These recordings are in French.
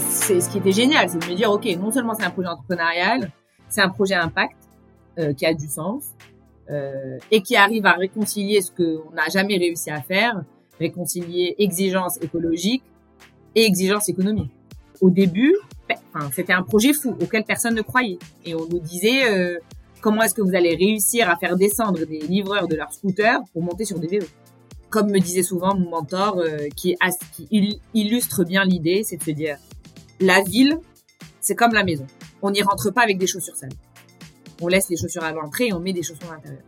c'est ce qui était génial, c'est de me dire, OK, non seulement c'est un projet entrepreneurial, c'est un projet impact euh, qui a du sens euh, et qui arrive à réconcilier ce qu'on n'a jamais réussi à faire, réconcilier exigence écologique et exigence économique. Au début, c'était un projet fou auquel personne ne croyait. Et on nous disait euh, comment est-ce que vous allez réussir à faire descendre des livreurs de leur scooter pour monter sur des vélos? Comme me disait souvent mon mentor, qui, qui illustre bien l'idée, c'est de se dire la ville, c'est comme la maison. On n'y rentre pas avec des chaussures sales. On laisse les chaussures à l'entrée et on met des chaussures à l'intérieur.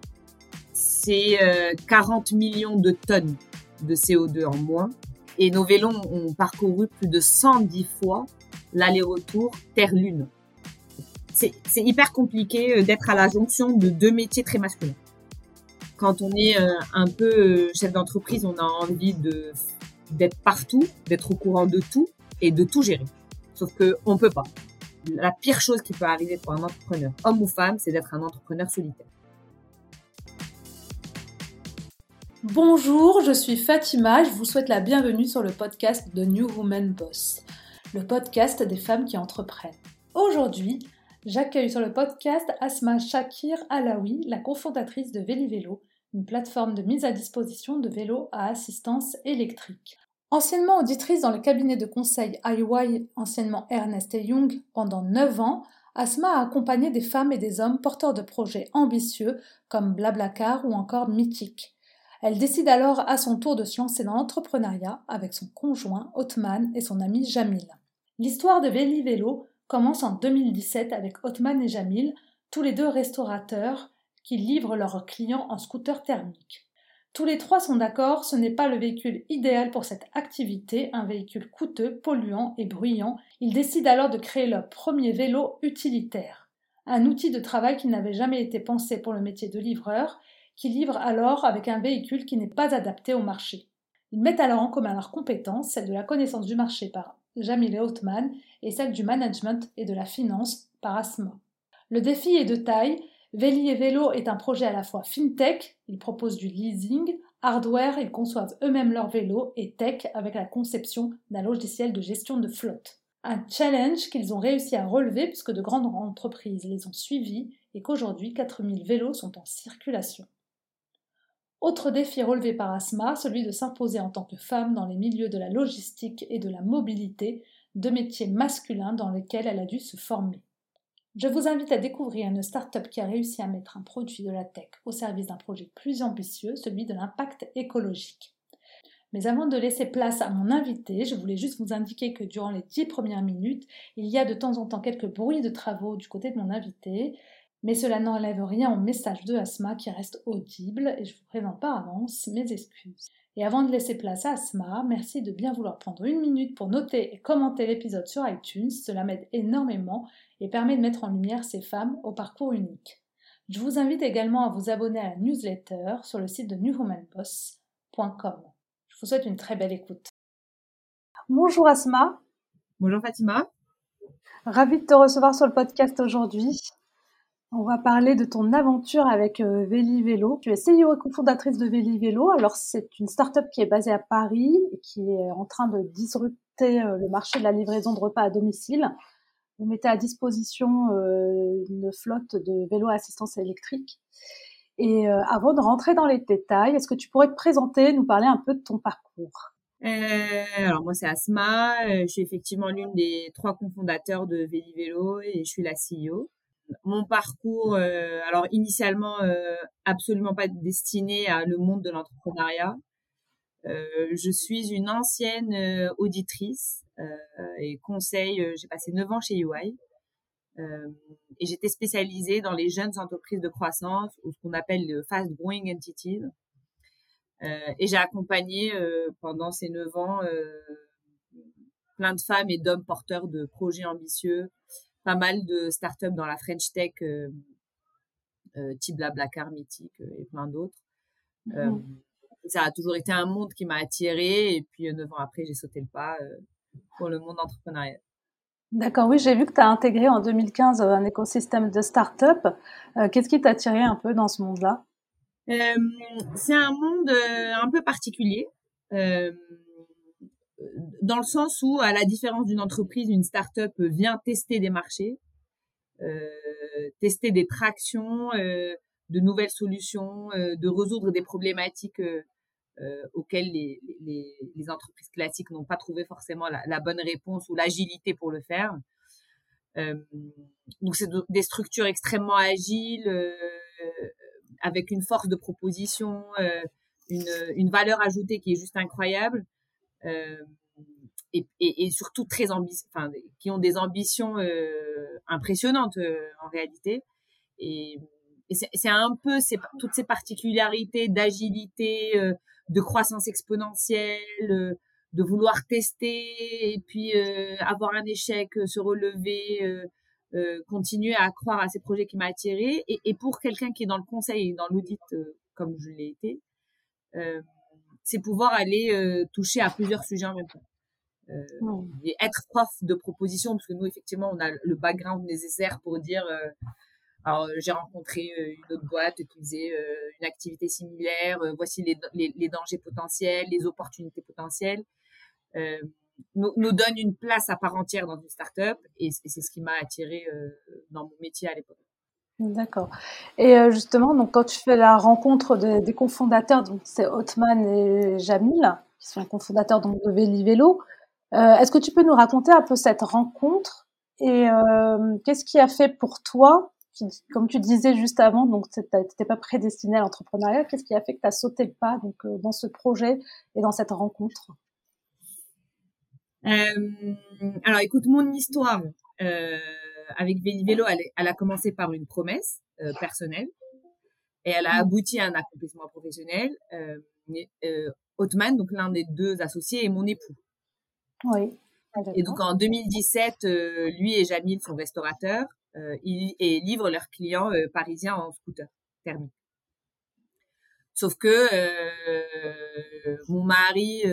C'est 40 euh, millions de tonnes de CO2 en moins. Et nos vélos ont parcouru plus de 110 fois l'aller-retour Terre-Lune. C'est hyper compliqué euh, d'être à la jonction de deux métiers très masculins. Quand on est euh, un peu chef d'entreprise, on a envie d'être partout, d'être au courant de tout et de tout gérer. Sauf que on peut pas. La pire chose qui peut arriver pour un entrepreneur, homme ou femme, c'est d'être un entrepreneur solitaire. Bonjour, je suis Fatima, je vous souhaite la bienvenue sur le podcast de New Woman Boss le podcast des femmes qui entreprennent. Aujourd'hui, j'accueille sur le podcast Asma Shakir Alaoui, la cofondatrice de Vélo, une plateforme de mise à disposition de vélos à assistance électrique. Anciennement auditrice dans le cabinet de conseil IY, anciennement Ernest Young, pendant 9 ans, Asma a accompagné des femmes et des hommes porteurs de projets ambitieux comme Blablacar ou encore Mythique. Elle décide alors à son tour de se lancer dans l'entrepreneuriat avec son conjoint Othman et son ami Jamil. L'histoire de Véli Vélo commence en 2017 avec Othman et Jamil, tous les deux restaurateurs qui livrent leurs clients en scooter thermique. Tous les trois sont d'accord, ce n'est pas le véhicule idéal pour cette activité, un véhicule coûteux, polluant et bruyant. Ils décident alors de créer leur premier vélo utilitaire, un outil de travail qui n'avait jamais été pensé pour le métier de livreur, qui livre alors avec un véhicule qui n'est pas adapté au marché. Ils mettent alors en commun leurs compétences, celle de la connaissance du marché par Jamil Othman et celle du management et de la finance par Asma. Le défi est de taille. Véli et Vélo est un projet à la fois fintech, ils proposent du leasing, hardware, ils conçoivent eux-mêmes leurs vélos, et tech avec la conception d'un logiciel de gestion de flotte. Un challenge qu'ils ont réussi à relever puisque de grandes entreprises les ont suivis et qu'aujourd'hui 4000 vélos sont en circulation. Autre défi relevé par Asma, celui de s'imposer en tant que femme dans les milieux de la logistique et de la mobilité, deux métiers masculins dans lesquels elle a dû se former. Je vous invite à découvrir une start-up qui a réussi à mettre un produit de la tech au service d'un projet plus ambitieux, celui de l'impact écologique. Mais avant de laisser place à mon invité, je voulais juste vous indiquer que durant les dix premières minutes, il y a de temps en temps quelques bruits de travaux du côté de mon invité mais cela n'enlève rien au message de Asma qui reste audible et je vous présente par avance mes excuses. Et avant de laisser place à Asma, merci de bien vouloir prendre une minute pour noter et commenter l'épisode sur iTunes, cela m'aide énormément et permet de mettre en lumière ces femmes au parcours unique. Je vous invite également à vous abonner à la newsletter sur le site de newwomanboss.com. Je vous souhaite une très belle écoute. Bonjour Asma. Bonjour Fatima. Ravie de te recevoir sur le podcast aujourd'hui. On va parler de ton aventure avec euh, Véli Vélo. Tu es CEO et cofondatrice de Véli Vélo. Alors, c'est une start-up qui est basée à Paris et qui est en train de disrupter euh, le marché de la livraison de repas à domicile. Vous mettez à disposition euh, une flotte de vélos à assistance électrique. Et avant de rentrer dans les détails, est-ce que tu pourrais te présenter, nous parler un peu de ton parcours? Alors moi c'est Asma, je suis effectivement l'une des trois cofondateurs de Véli Vélo et je suis la CEO mon parcours, euh, alors initialement euh, absolument pas destiné à le monde de l'entrepreneuriat. Euh, je suis une ancienne auditrice et conseil. j'ai passé 9 ans chez UI et j'étais spécialisée dans les jeunes entreprises de croissance ou ce qu'on appelle le fast growing entities. et j'ai accompagné pendant ces 9 ans plein de femmes et d'hommes porteurs de projets ambitieux pas mal de startups dans la French Tech, euh, euh, type Blablacar, Mythique euh, et plein d'autres. Mmh. ça a toujours été un monde qui m'a attirée et puis neuf ans après, j'ai sauté le pas pour le monde entrepreneurial. D'accord, oui, j'ai vu que tu as intégré en 2015 un écosystème de start-up. Qu'est-ce qui t'a attiré un peu dans ce monde-là? C'est un monde un peu particulier. Dans le sens où, à la différence d'une entreprise, une start-up vient tester des marchés, euh, tester des tractions, euh, de nouvelles solutions, euh, de résoudre des problématiques auxquelles les, entreprises classiques n'ont pas trouvé forcément la, bonne réponse ou l'agilité pour le faire. donc c'est des structures extrêmement agiles, avec une force de proposition, une valeur ajoutée qui est juste incroyable. Et, surtout très enfin, qui ont des ambitions euh, impressionnantes euh, en réalité. Et, c'est un peu toutes ces particularités d'agilité, euh, de croissance exponentielle, de vouloir tester et puis avoir un échec, se relever, continuer à croire à ces projets qui m'a attiré. Et, et, pour quelqu'un qui est dans le conseil et dans l'audit comme je l'ai été, c'est pouvoir aller toucher à plusieurs sujets en même temps. Euh, et être prof de proposition parce que nous effectivement on a le background nécessaire pour dire euh, alors j'ai rencontré euh, une autre boîte qui faisait une activité similaire voici les, les, les, dangers potentiels les opportunités potentielles. Nous, nous donne une place à part entière dans une start-up et, c'est ce qui m'a attiré dans mon métier à l'époque D'accord. Et justement, donc quand tu fais la rencontre des, cofondateurs, donc c'est Otman et Jamil, qui sont les cofondateurs donc de Vélo, euh, est-ce que tu peux nous raconter un peu cette rencontre et euh, qu'est-ce qui a fait pour toi, comme tu disais juste avant, donc tu n'étais pas prédestiné à l'entrepreneuriat, qu'est-ce qui a fait que tu as sauté le pas euh, dans ce projet et dans cette rencontre? Alors écoute, mon histoire avec Vélo, elle, elle, a commencé par une promesse personnelle et elle a mmh. abouti à un accomplissement professionnel. Euh, Otman, donc l'un des deux associés, est mon époux. Oui. Et donc en 2017, euh, lui et Jamil sont restaurateurs euh, ils, et livrent leurs clients euh, parisiens en scooter thermique. Sauf que euh, mon mari,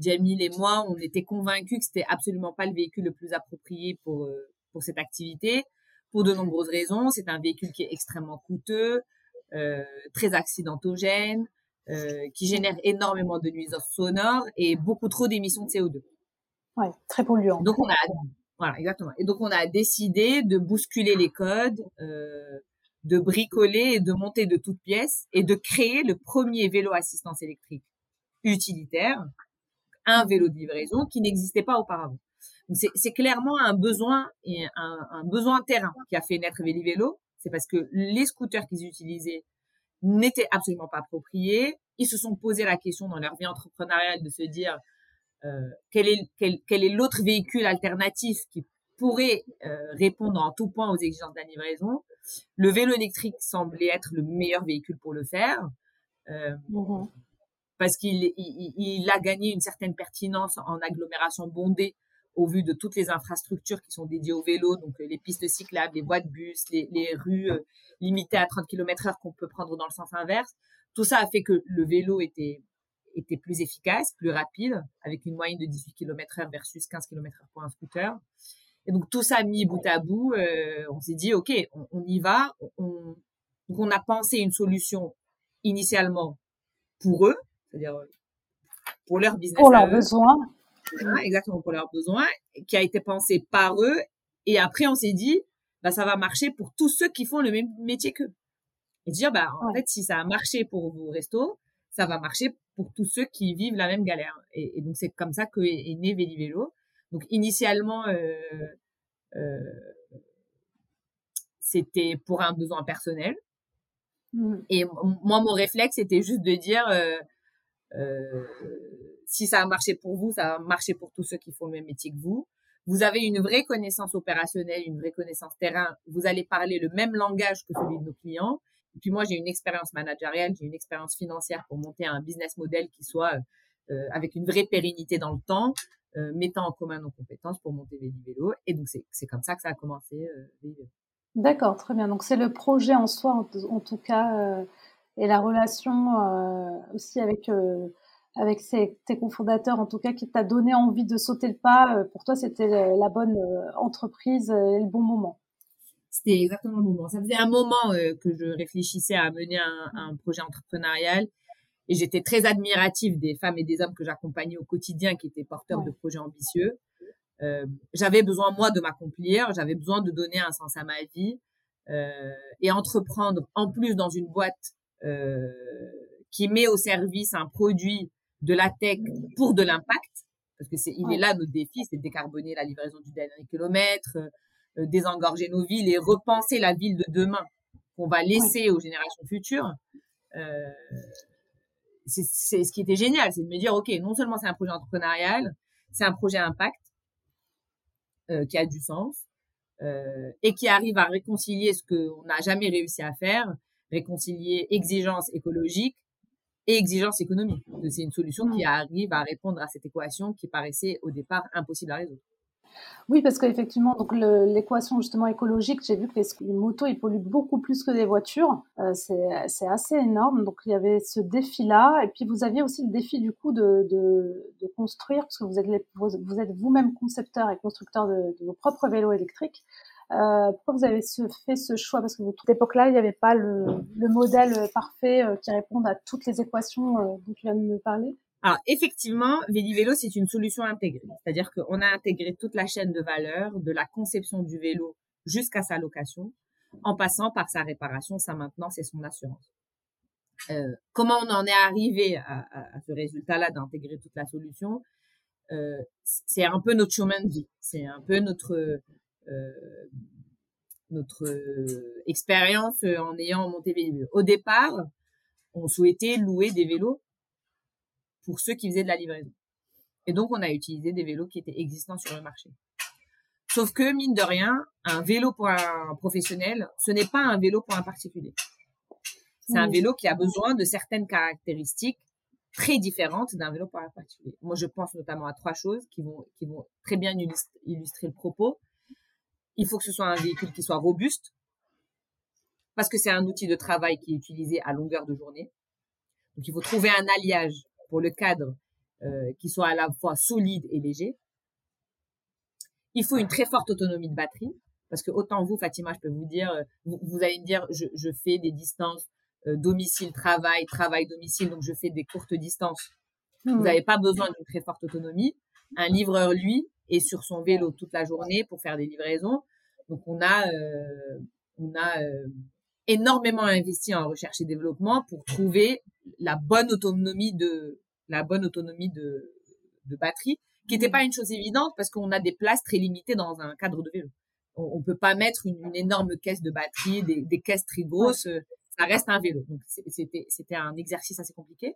Jamil et moi, on était convaincus que c'était absolument pas le véhicule le plus approprié pour pour cette activité, pour de nombreuses raisons. C'est un véhicule qui est extrêmement coûteux, très accidentogène, qui génère énormément de nuisances sonores et beaucoup trop d'émissions de CO2. Ouais, très polluant. Donc on a voilà exactement. Et donc on a décidé de bousculer les codes, euh, de bricoler et de monter de toutes pièces et de créer le premier vélo assistance électrique utilitaire, un vélo de livraison qui n'existait pas auparavant. C'est clairement un besoin et un, un, besoin terrain qui a fait naître Vélo. C'est parce que les scooters qu'ils utilisaient n'étaient absolument pas appropriés. Ils se sont posé la question dans leur vie entrepreneuriale de se dire euh, quel est quel, quel est l'autre véhicule alternatif qui pourrait euh, répondre en tout point aux exigences de la livraison. Le vélo électrique semblait être le meilleur véhicule pour le faire. Euh, mmh parce qu'il il, il, a gagné une certaine pertinence en agglomération bondée au vu de toutes les infrastructures qui sont dédiées au vélo, donc les pistes cyclables, les voies de bus, les, les rues limitées à 30 km heure qu'on peut prendre dans le sens inverse. Tout ça a fait que le vélo était était plus efficace, plus rapide, avec une moyenne de 18 km heure versus 15 km heure pour un scooter. Et donc tout ça mis bout à bout, euh, on s'est dit ok, on, y va. On, donc on a pensé une solution initialement pour eux, c'est-à-dire euh, pour leur business. Pour leurs besoins. Exactement pour leurs besoins, qui a été pensée par eux. Et après on s'est dit, bah ça va marcher pour tous ceux qui font le même métier qu'eux. Et dire bah en fait si ça a marché pour vos restos, ça va marcher pour tous ceux qui vivent la même galère. Et, donc c'est comme ça que est, né Vélo. Donc initialement, euh, euh, c'était pour un besoin personnel. Mmh. Et moi, mon réflexe, c'était juste de dire, euh, euh, si ça a marché pour vous, ça va marcher pour tous ceux qui font le même métier que vous. Vous avez une vraie connaissance opérationnelle, une vraie connaissance terrain. Vous allez parler le même langage que celui de nos clients. Et puis moi, j'ai une expérience managériale, j'ai une expérience financière pour monter un business model qui soit euh, avec une vraie pérennité dans le temps, euh, mettant en commun nos compétences pour monter Vélo. Et donc, c'est comme ça que ça a commencé. Euh, D'accord, très bien. Donc, c'est le projet en soi, en, tout cas, euh, et la relation euh, aussi avec avec ses, tes cofondateurs, en tout cas, qui t'a donné envie de sauter le pas. pour toi, c'était la bonne entreprise et le bon moment. C'était exactement le moment. Ça faisait un moment euh, que je réfléchissais à mener un, un projet entrepreneurial Et j'étais très admirative des femmes et des hommes que j'accompagnais au quotidien qui étaient porteurs de projets ambitieux. Euh, j'avais besoin, moi, de m'accomplir, j'avais besoin de donner un sens à ma vie euh, et entreprendre, en plus, dans une boîte euh, qui met au service un produit de la tech pour de l'impact, parce que c'est, il est là notre défi, c'est décarboner la livraison du dernier kilomètre, euh, désengorger nos villes et repenser la ville de demain qu'on va laisser aux générations futures. Euh, c'est ce qui était génial, c'est de me dire, OK, non seulement c'est un projet entrepreneurial, c'est un projet impact euh, qui a du sens euh, et qui arrive à réconcilier ce qu'on n'a jamais réussi à faire, réconcilier exigence écologique et exigence économique. C'est une solution qui arrive à répondre à cette équation qui paraissait au départ impossible à résoudre. Oui, parce qu'effectivement, donc l'équation justement écologique, j'ai vu que les, motos ils polluent beaucoup plus que les voitures. Euh, c'est assez énorme. Donc il y avait ce défi-là, et puis vous aviez aussi le défi du coup de, de, de construire, parce que vous êtes vous, êtes vous-même concepteur et constructeur de, de, vos propres vélos électriques. Euh, pourquoi vous avez fait ce choix? Parce que à cette époque-là, il n'y avait pas le, le modèle parfait euh, qui réponde à toutes les équations euh, dont tu viens de me parler? Alors effectivement, Vélo, c'est une solution intégrée, c'est-à-dire qu'on a intégré toute la chaîne de valeur, de la conception du vélo jusqu'à sa location, en passant par sa réparation, sa maintenance et son assurance. Euh, comment on en est arrivé à, à, ce résultat-là d'intégrer toute la solution? Euh, C'est un peu notre chemin de vie, c'est un peu notre euh, notre expérience en ayant monté Vélo. Au départ, on souhaitait louer des vélos pour ceux qui faisaient de la livraison. Et donc, on a utilisé des vélos qui étaient existants sur le marché. Sauf que, mine de rien, un vélo pour un professionnel, ce n'est pas un vélo pour un particulier. C'est un vélo qui a besoin de certaines caractéristiques très différentes d'un vélo pour un particulier. Moi, je pense notamment à trois choses qui vont, qui vont très bien illustrer le propos. Il faut que ce soit un véhicule qui soit robuste, parce que c'est un outil de travail qui est utilisé à longueur de journée. Donc, il faut trouver un alliage pour le cadre euh, qui soit à la fois solide et léger. Il faut une très forte autonomie de batterie parce que autant vous, Fatima, je peux vous dire, euh, vous, allez me dire, je, je fais des distances euh, domicile travail travail domicile, donc je fais des courtes distances. Vous mmh. n'avez pas besoin d'une très forte autonomie. Un livreur, lui, est sur son vélo toute la journée pour faire des livraisons. Donc on a euh, on a énormément investi en recherche et développement pour trouver la bonne autonomie de la bonne autonomie de, de batterie, qui n'était pas une chose évidente parce qu'on a des places très limitées dans un cadre de vélo. On, on peut pas mettre une, énorme caisse de batterie, des, des caisses très grosses. Ça reste un vélo. Donc c'était c'était un exercice assez compliqué.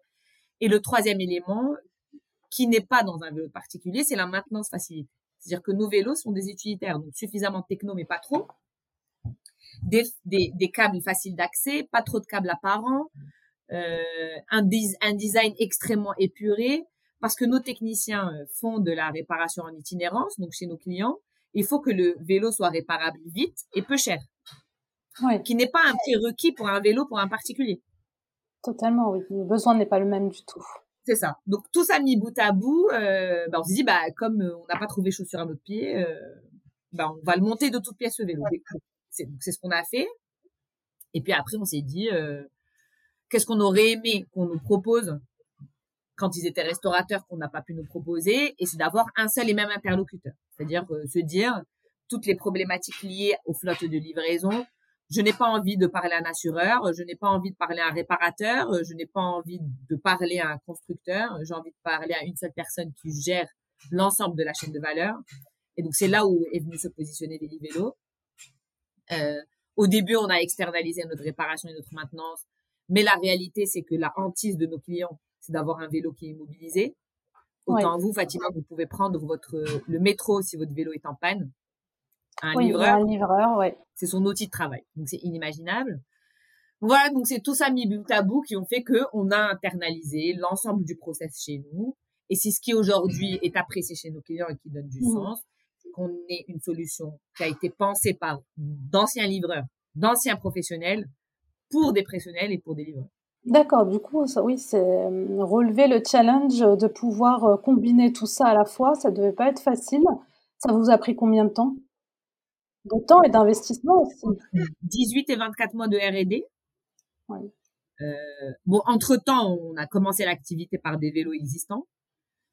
Et le troisième élément, qui n'est pas dans un vélo particulier, c'est la maintenance facilitée. C'est-à-dire que nos vélos sont des utilitaires, donc suffisamment techno, mais pas trop, des, des, des câbles faciles d'accès, pas trop de câbles apparents, euh, un, un design extrêmement épuré, parce que nos techniciens euh, font de la réparation en itinérance, donc chez nos clients, il faut que le vélo soit réparable vite et peu cher. Ouais. Qui n'est pas un prérequis pour un vélo pour un particulier. Totalement, oui. Le besoin n'est pas le même du tout. C'est ça. Donc tout ça mis bout à bout, euh, bah, on se dit bah comme on n'a pas trouvé chaussure à notre pied, euh, bah, on va le monter de toutes pièces ce vélo. C'est ce qu'on a fait. Et puis après, on s'est dit, euh, qu'est-ce qu'on aurait aimé qu'on nous propose quand ils étaient restaurateurs qu'on n'a pas pu nous proposer, et c'est d'avoir un seul et même interlocuteur. C'est-à-dire euh, se dire toutes les problématiques liées aux flottes de livraison. Je n'ai pas envie de parler à un assureur, je n'ai pas envie de parler à un réparateur, je n'ai pas envie de parler à un constructeur, j'ai envie de parler à une seule personne qui gère l'ensemble de la chaîne de valeur. Et donc c'est là où est venu se positionner Vélo. Euh, au début, on a externalisé notre réparation et notre maintenance, mais la réalité, c'est que la hantise de nos clients, c'est d'avoir un vélo qui est immobilisé. Autant vous, Fatima, vous pouvez prendre votre le métro si votre vélo est en panne. Un livreur, un livreur, ouais. C'est son outil de travail, donc c'est inimaginable. Voilà, donc c'est tout ça mis bout à bout qui ont fait que on a internalisé l'ensemble du process chez nous, et c'est ce qui aujourd'hui est apprécié chez nos clients et qui donne du mmh. sens qu'on ait une solution qui a été pensée par d'anciens livreurs, d'anciens professionnels, pour des professionnels et pour des livreurs. D'accord, du coup, ça, oui, c'est euh, relever le challenge de pouvoir euh, combiner tout ça à la fois, ça devait pas être facile. Ça vous a pris combien de temps? De temps et d'investissement aussi 18 et 24 mois de R&D. bon, entre temps, on a commencé l'activité par des vélos existants.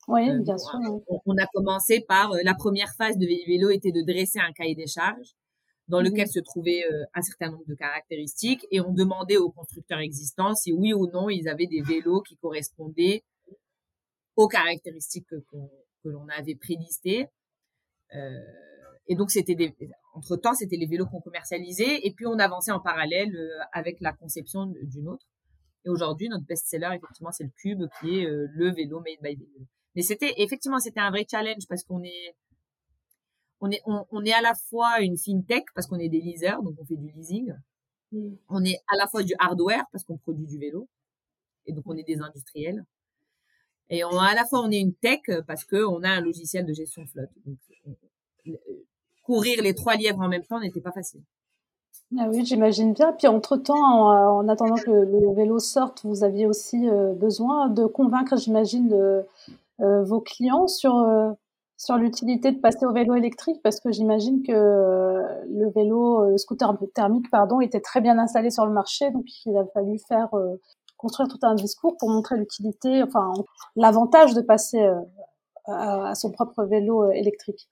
Oui, bien sûr. On, a commencé par la première phase de vélo était de dresser un cahier des charges dans lequel mmh se trouvaient un certain nombre de caractéristiques et on demandait aux constructeurs existants si oui ou non ils avaient des vélos qui correspondaient aux caractéristiques que, que l'on avait prélistées. Euh, et donc c'était des, entre temps c'était les vélos qu'on commercialisait et puis on avançait en parallèle euh, avec la conception d'une autre. Et aujourd'hui notre best-seller effectivement c'est le Cube qui est euh, le vélo made by vélo. Mais c'était effectivement c'était un vrai challenge parce qu'on est on est on, est à la fois une fintech parce qu'on est des leasers donc on fait du leasing. Mm. On est à la fois du hardware parce qu'on produit du vélo et donc on est des industriels. Et on, à la fois on est une tech parce que on a un logiciel de gestion de flotte. Donc, courir les trois lièvres en même temps n'était pas facile. Ah oui, j'imagine bien. Puis entre-temps, en, attendant que le, vélo sorte, vous aviez aussi euh, besoin de convaincre, j'imagine, euh, vos clients sur, euh, sur l'utilité de passer au vélo électrique, parce que j'imagine que le vélo, le scooter thermique, pardon, était très bien installé sur le marché, donc il a fallu faire construire tout un discours pour montrer l'utilité, enfin l'avantage de passer à, son propre vélo électrique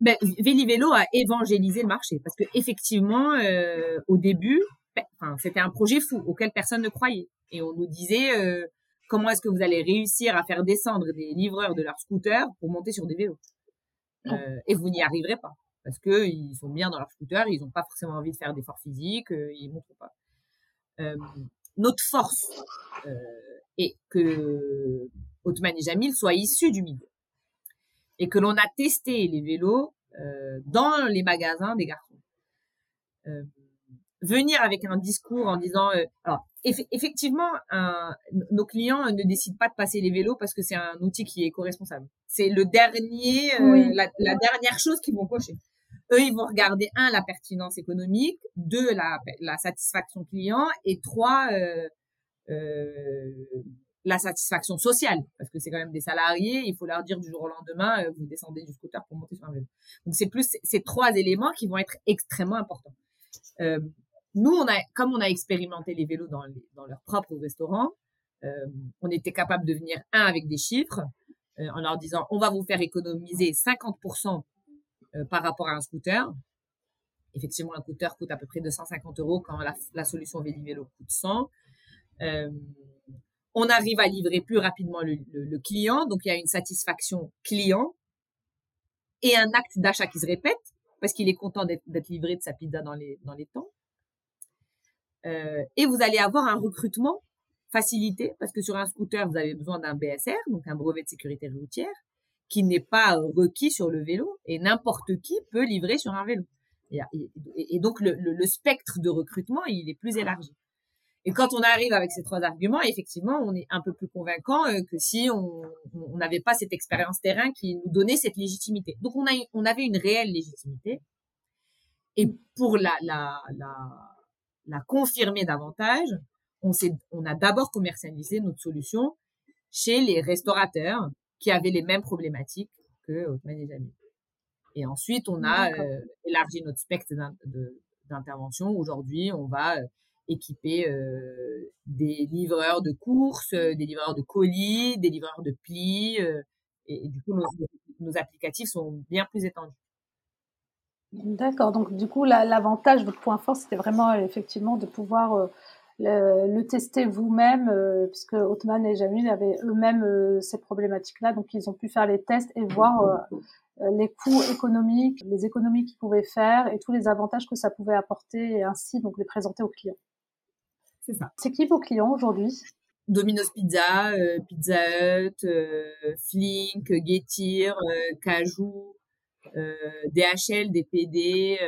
ben, Vélo a évangélisé le marché parce que effectivement, euh, au début, ben, c'était un projet fou auquel personne ne croyait. Et on nous disait euh, comment est-ce que vous allez réussir à faire descendre des livreurs de leurs scooters pour monter sur des vélos? Euh, et vous n'y arriverez pas parce que ils sont bien dans leur scooter, ils n'ont pas forcément envie de faire d'efforts physiques, euh, ils montrent pas. Euh, notre force est que Otman et Jamil soient issus du milieu et que l'on a testé les vélos euh, dans les magasins des garçons. Euh, venir avec un discours en disant, euh, alors effectivement, un, nos clients ne décident pas de passer les vélos parce que c'est un outil qui est éco-responsable. C'est le dernier, euh, la, la, dernière chose qu'ils vont cocher. Eux, ils vont regarder un la pertinence économique, deux la, la satisfaction client et trois euh, la satisfaction sociale, parce que c'est quand même des salariés, il faut leur dire du jour au lendemain, euh, vous descendez du scooter pour monter sur un vélo. Donc c'est plus ces trois éléments qui vont être extrêmement importants. Euh, nous, on a, comme on a expérimenté les vélos dans, les, dans leur propre restaurant, euh, on était capable de venir un avec des chiffres, euh, en leur disant on va vous faire économiser 50% euh, par rapport à un scooter. Effectivement, un scooter coûte à peu près 250 euros quand la, la solution Vélo coûte 100. Euh, on arrive à livrer plus rapidement le, client, donc il y a une satisfaction client et un acte d'achat qui se répète parce qu'il est content d'être livré de sa pizza dans les, temps. Euh, et vous allez avoir un recrutement facilité parce que sur un scooter, vous avez besoin d'un BSR, donc un brevet de sécurité routière, qui n'est pas requis sur le vélo et n'importe qui peut livrer sur un vélo. Et, donc le, le, spectre de recrutement, il est plus élargi. Et quand on arrive avec ces trois arguments, effectivement, on est un peu plus convaincant euh, que si on n'avait pas cette expérience terrain qui nous donnait cette légitimité. Donc on a on avait une réelle légitimité. Et pour la la la, la confirmer davantage, on a d'abord commercialisé notre solution chez les restaurateurs qui avaient les mêmes problématiques que Hotman et Jamil. Et ensuite, on a euh, élargi notre spectre d'intervention. Aujourd'hui, on va euh, équiper euh, des livreurs de courses, euh, des livreurs de colis, des livreurs de plis. Euh, et, du coup, nos, nos, applicatifs sont bien plus étendus. D'accord. Donc, du coup, l'avantage, votre point fort, c'était vraiment effectivement de pouvoir le, tester vous-même, puisque Hotman et Jamil avaient eux-mêmes ces problématiques-là. Donc, ils ont pu faire les tests et voir les coûts économiques, les économies qu'ils pouvaient faire et tous les avantages que ça pouvait apporter et ainsi donc les présenter aux clients. C'est ça. C'est qui vos clients aujourd'hui? Domino's Pizza, euh, Pizza Hut, euh, Flink, Getir, euh, Cajou, euh, DHL, DPD,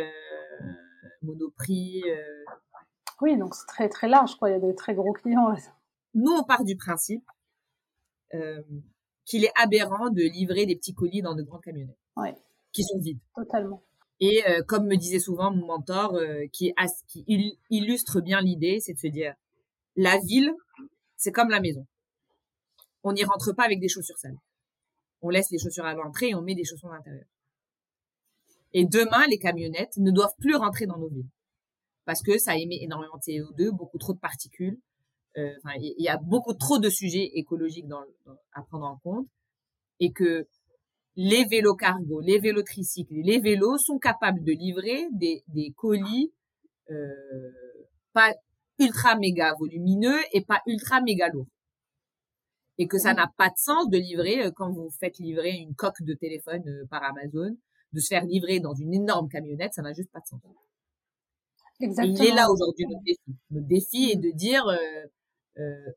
Monoprix. Oui, donc c'est très très large, quoi. Il y a des très gros clients. Nous, on part du principe qu'il est aberrant de livrer des petits colis dans de grandes camionnettes ouais. qui sont vides. Totalement. Et euh, comme me disait souvent mon mentor, euh, qui, qui illustre bien l'idée, c'est de se dire, la ville, c'est comme la maison. On n'y rentre pas avec des chaussures sales. On laisse les chaussures à l'entrée et on met des chaussures à l'intérieur. Et demain, les camionnettes ne doivent plus rentrer dans nos villes parce que ça émet énormément de CO2, beaucoup trop de particules. il y a beaucoup trop de sujets écologiques dans, à prendre en compte et que les vélos cargo, les vélos tricycles, les vélos sont capables de livrer des, des colis euh, pas ultra méga volumineux et pas ultra méga lourds. Et que ça n'a pas de sens de livrer euh, quand vous faites livrer une coque de téléphone euh, par Amazon, de se faire livrer dans une énorme camionnette, ça n'a juste pas de sens. Exactement. il est là aujourd'hui notre défi. Notre défi est de dire euh, euh,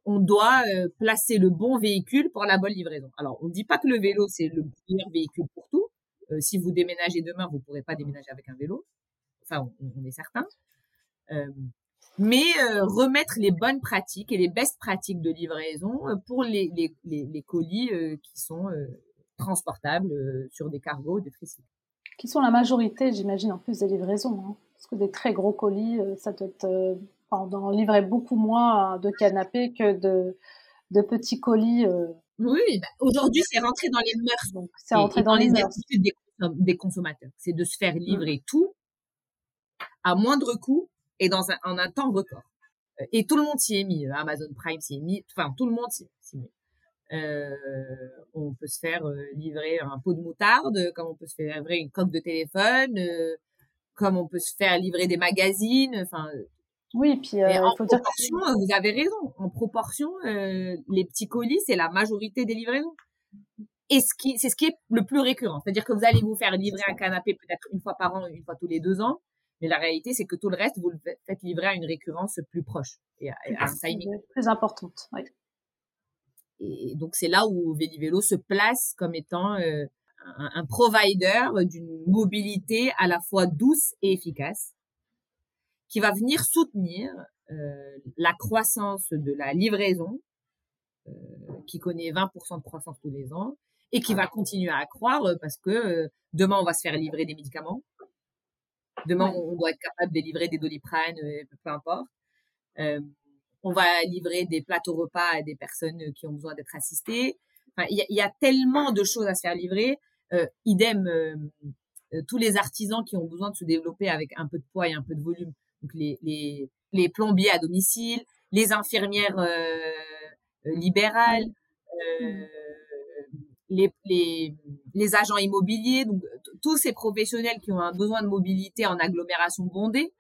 on doit euh, placer le bon véhicule pour la bonne livraison. Alors, on ne dit pas que le vélo, c'est le meilleur véhicule pour tout. Euh, si vous déménagez demain, vous ne pourrez pas déménager avec un vélo. Enfin, on, est certain. mais remettre les bonnes pratiques et les best pratiques de livraison pour les, colis qui sont transportables sur des cargos, des tricycles. Qui sont la majorité, j'imagine, en plus des livraisons. Hein. Parce que des très gros colis, ça doit être on livrait beaucoup moins de canapés que de, de petits colis. Euh. Oui, bah, aujourd'hui, c'est rentré dans les mœurs. c'est rentré dans, les, mœurs. Des, des consommateurs. C'est de se faire mmh. livrer tout à moindre coût et dans un, en un temps record. Euh, et tout le monde s'y est mis. Euh, Amazon Prime s'y est mis. Enfin, tout le monde s'y est mis. Euh, on peut se faire livrer un pot de moutarde, comme on peut se faire livrer une coque de téléphone, comme on peut se faire livrer des magazines. Enfin, oui, puis euh, en proportion, vous avez raison. En proportion, euh, les petits colis, c'est la majorité des livraisons. Et ce qui, c'est ce qui est le plus récurrent. C'est-à-dire que vous allez vous faire livrer un canapé peut-être une fois par an, une fois tous les deux ans. Mais la réalité, c'est que tout le reste, vous le faites livrer à une récurrence plus proche et à, un timing plus importante. Oui. Et donc c'est là où Vélo se place comme étant euh, un, un provider d'une mobilité à la fois douce et efficace qui va venir soutenir euh, la croissance de la livraison, euh, qui connaît 20% de croissance tous les ans, et qui va continuer à croître euh, parce que demain, on va se faire livrer des médicaments. Demain, on doit être capable de livrer des doliprane, peu importe. on va livrer des plateaux repas à des personnes qui ont besoin d'être assistées. Enfin, il y, a, tellement de choses à se faire livrer. idem, tous les artisans qui ont besoin de se développer avec un peu de poids et un peu de volume donc les, les, les plombiers à domicile, les infirmières euh, libérales, euh, les, les, les, agents immobiliers, donc tous ces professionnels qui ont un besoin de mobilité en agglomération bondée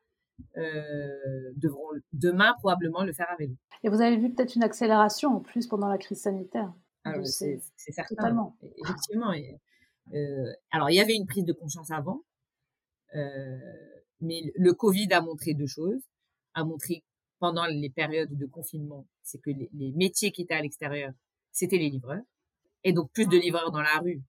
euh, devront demain probablement le faire à vélo. Et vous avez vu peut-être une accélération en plus pendant la crise sanitaire. Ah c'est certain. Totalement. Effectivement. euh, alors, il y avait une prise de conscience avant. Euh, mais le Covid a montré deux choses. A montré pendant les périodes de confinement, c'est que les, métiers qui étaient à l'extérieur, c'était les livreurs. Et donc plus de livreurs dans la rue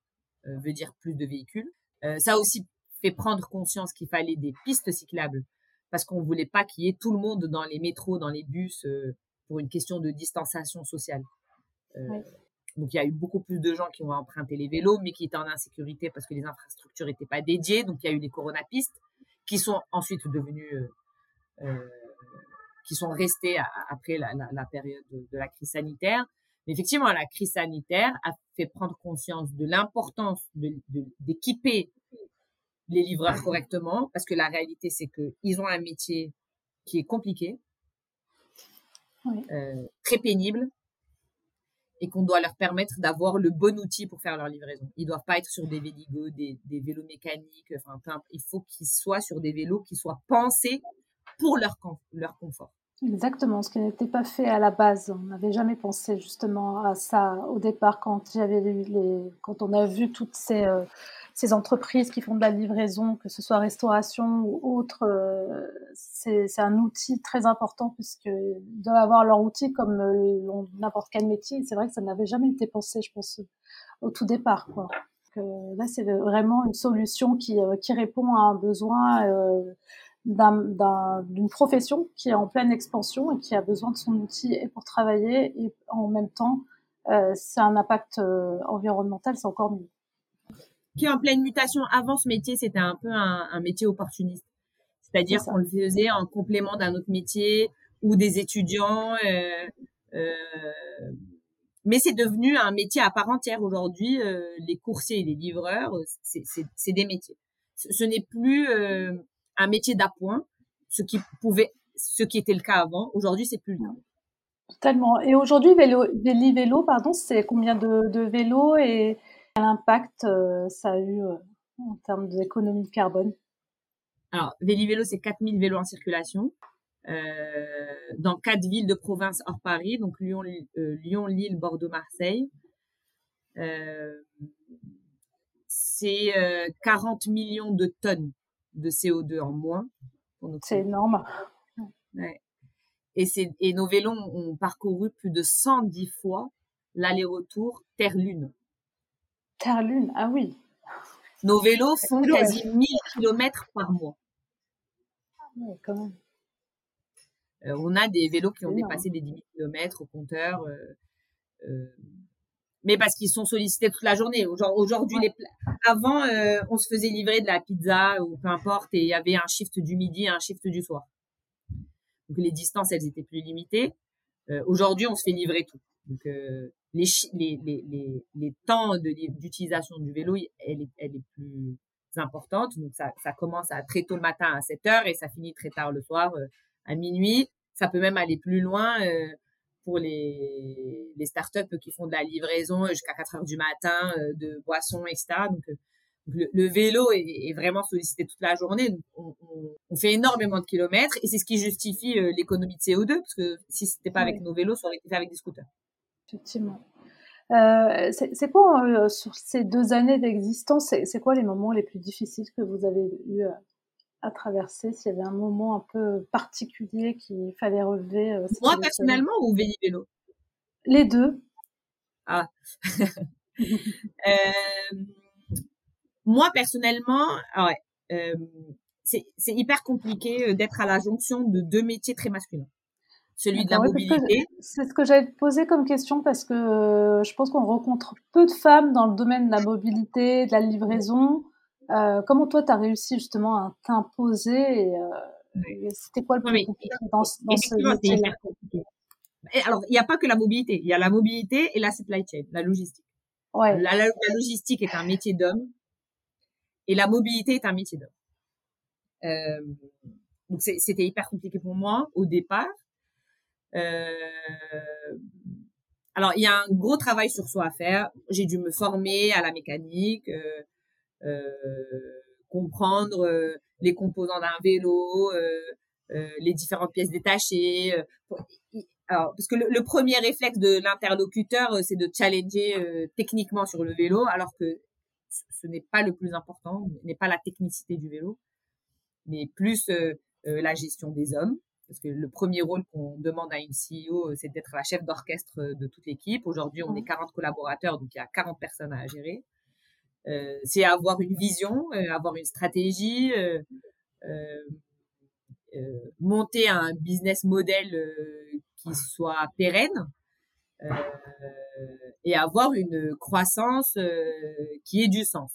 euh, veut dire plus de véhicules. Euh, ça a aussi fait prendre conscience qu'il fallait des pistes cyclables parce qu'on voulait pas qu'il y ait tout le monde dans les métros, dans les bus euh, pour une question de distanciation sociale. Donc il y a eu beaucoup plus de gens qui ont emprunté les vélos, mais qui étaient en insécurité parce que les infrastructures n'étaient pas dédiées. Donc il y a eu les coronapistes qui sont ensuite devenus, euh, euh, qui sont restés après la, la, période de, la crise sanitaire. Mais effectivement, la crise sanitaire a fait prendre conscience de l'importance d'équiper de, les livreurs correctement, parce que la réalité, c'est qu'ils ont un métier qui est compliqué, euh, très pénible, et qu'on doit leur permettre d'avoir le bon outil pour faire leur livraison. Ils doivent pas être sur des véligos, des, vélos mécaniques. Enfin, il faut qu'ils soient sur des vélos qui soient pensés pour leur, confort. Exactement, ce qui n'était pas fait à la base. On n'avait jamais pensé justement à ça au départ quand on a vu toutes ces, euh, ces entreprises qui font de la livraison, que ce soit restauration ou autre, euh, c'est un outil très important puisque doivent avoir leur outil comme euh, n'importe quel métier. C'est vrai que ça n'avait jamais été pensé, je pense, au tout départ. Quoi. là, c'est vraiment une solution qui, euh, qui répond à un besoin d'une profession qui est en pleine expansion et qui a besoin de son outil et pour travailler et en même temps, c'est un impact environnemental, c'est encore mieux qui est en pleine mutation. Avant ce métier, c'était un peu un, métier opportuniste. C'est-à-dire qu'on le faisait en complément d'un autre métier ou des étudiants. Euh, euh, mais c'est devenu un métier à part entière aujourd'hui. Euh, les coursiers et les livreurs, c'est des métiers. Ce, n'est plus un métier d'appoint, ce qui pouvait, ce qui était le cas avant. Aujourd'hui, c'est plus le cas. Totalement. Et aujourd'hui, vélo, vélo, pardon, c'est combien de, de vélos et quel impact euh, ça a eu euh, en termes d'économie de carbone? Alors, Vélo, c'est 4000 vélos en circulation euh, dans quatre villes de province hors Paris, donc Lyon, Lyon Lille, Bordeaux, Marseille. c'est 40 millions de tonnes de CO2 en moins. C'est énorme. Ouais. Et, c'est, et nos vélos ont parcouru plus de 110 fois l'aller-retour Terre-Lune. Terre-Lune, ah oui. Nos vélos font quasi 1000 km par mois. Ah ouais, quand même. Euh, on a des vélos qui ont dépassé des 10 000 km au compteur. Euh, euh, mais parce qu'ils sont sollicités toute la journée. Aujourd'hui, les avant, on se faisait livrer de la pizza ou peu importe, et il y avait un shift du midi et un shift du soir. Donc les distances, elles étaient plus limitées. Aujourd'hui, on se fait livrer tout. Donc euh, les, les, les, les, temps d'utilisation du vélo, elle est, elle est plus importante. Donc ça, ça commence à très tôt le matin à 7 heures et ça finit très tard le soir euh, à minuit. Ça peut même aller plus loin euh, pour les, les startups qui font de la livraison jusqu'à 4 heures du matin euh, de boissons, etc. Donc le, vélo est, vraiment sollicité toute la journée. On, fait énormément de kilomètres et c'est ce qui justifie euh, l'économie de CO2 parce que si c'était pas avec nos vélos, ça aurait été fait avec des scooters. Effectivement. Euh, c'est quoi euh, sur ces deux années d'existence C'est quoi les moments les plus difficiles que vous avez eu à traverser? S'il y avait un moment un peu particulier qu'il fallait relever Moi personnellement ou vélo? Les deux. Ah. moi personnellement, ah ouais, euh, c'est hyper compliqué euh, d'être à la jonction de deux métiers très masculins. Celui de la mobilité. C'est ce que j'allais te poser comme question parce que euh, je pense qu'on rencontre peu de femmes dans le domaine de la mobilité, de la livraison. Euh, comment toi, tu as réussi justement à t'imposer et, euh, c'était quoi le plus compliqué dans, dans ce métier-là? Alors, il n'y a pas que la mobilité. Il y a la mobilité et la supply chain, la logistique. Ouais. La, la, la logistique est un métier d'homme et la mobilité est un métier d'homme. Euh, donc c'était hyper compliqué pour moi au départ. Euh, alors il y a un gros travail sur soi à faire. J'ai dû me former à la mécanique, euh, euh comprendre euh, les composants d'un vélo, euh, les différentes pièces détachées. alors parce que le, le premier réflexe de l'interlocuteur c'est de challenger techniquement sur le vélo, alors que ce n'est pas le plus important, n'est pas la technicité du vélo, mais plus la gestion des hommes. Parce que le premier rôle qu'on demande à une CEO, euh, c'est d'être la chef d'orchestre de toute l'équipe. Aujourd'hui, on est 40 collaborateurs, donc il y a 40 personnes à gérer. Euh, c'est avoir une vision, avoir une stratégie, monter un business model qui soit pérenne et avoir une croissance qui ait du sens.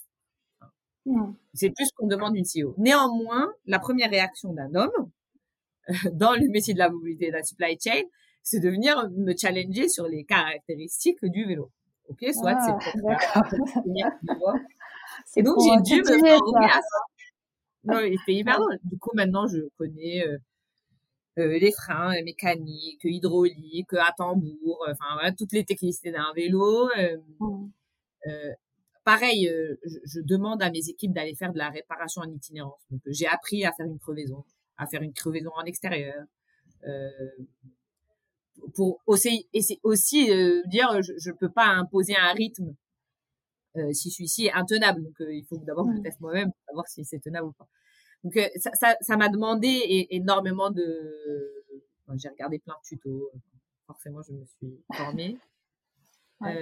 Mmh. C'est plus qu'on demande d'une CEO. Néanmoins, la première réaction d'un homme dans le métier de la mobilité et de la supply chain, c'est de venir me challenger sur les caractéristiques du vélo. Ok, soit ah, c'est pour Et donc j'ai dû me former à ça. Non, c'est hyper drôle. Du coup, maintenant, je connais euh, euh, les freins mécaniques, hydrauliques, à tambour, enfin voilà, toutes les technicités d'un vélo. Euh, mmh. euh, pareil, euh, je, demande à mes équipes d'aller faire de la réparation en itinérance. Donc, euh, j'ai appris à faire une crevaison, à faire une crevaison en extérieur. Euh, pour aussi, et c'est aussi dire, je ne peux pas imposer un rythme si celui-ci est intenable. Donc, il faut d'abord que je mmh. teste moi-même pour savoir si c'est tenable ou pas. Donc, ça, ça, ça m'a demandé énormément de. j'ai regardé plein de tutos. Forcément, je me suis formée. Ouais.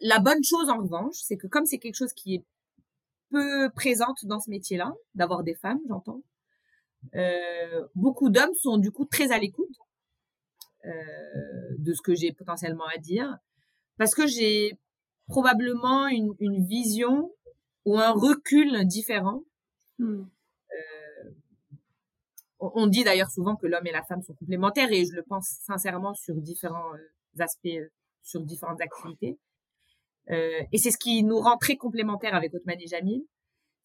La bonne chose en revanche, c'est que comme c'est quelque chose qui est peu présente dans ce métier-là, d'avoir des femmes, j'entends, euh, beaucoup d'hommes sont du coup très à l'écoute euh, de ce que j'ai potentiellement à dire, parce que j'ai probablement une, une, vision ou un recul différent. Hmm. Euh, on, dit d'ailleurs souvent que l'homme et la femme sont complémentaires et je le pense sincèrement sur différents euh, aspects, euh, sur différentes activités. Euh, et c'est ce qui nous rend très complémentaires avec Otman et Jamil,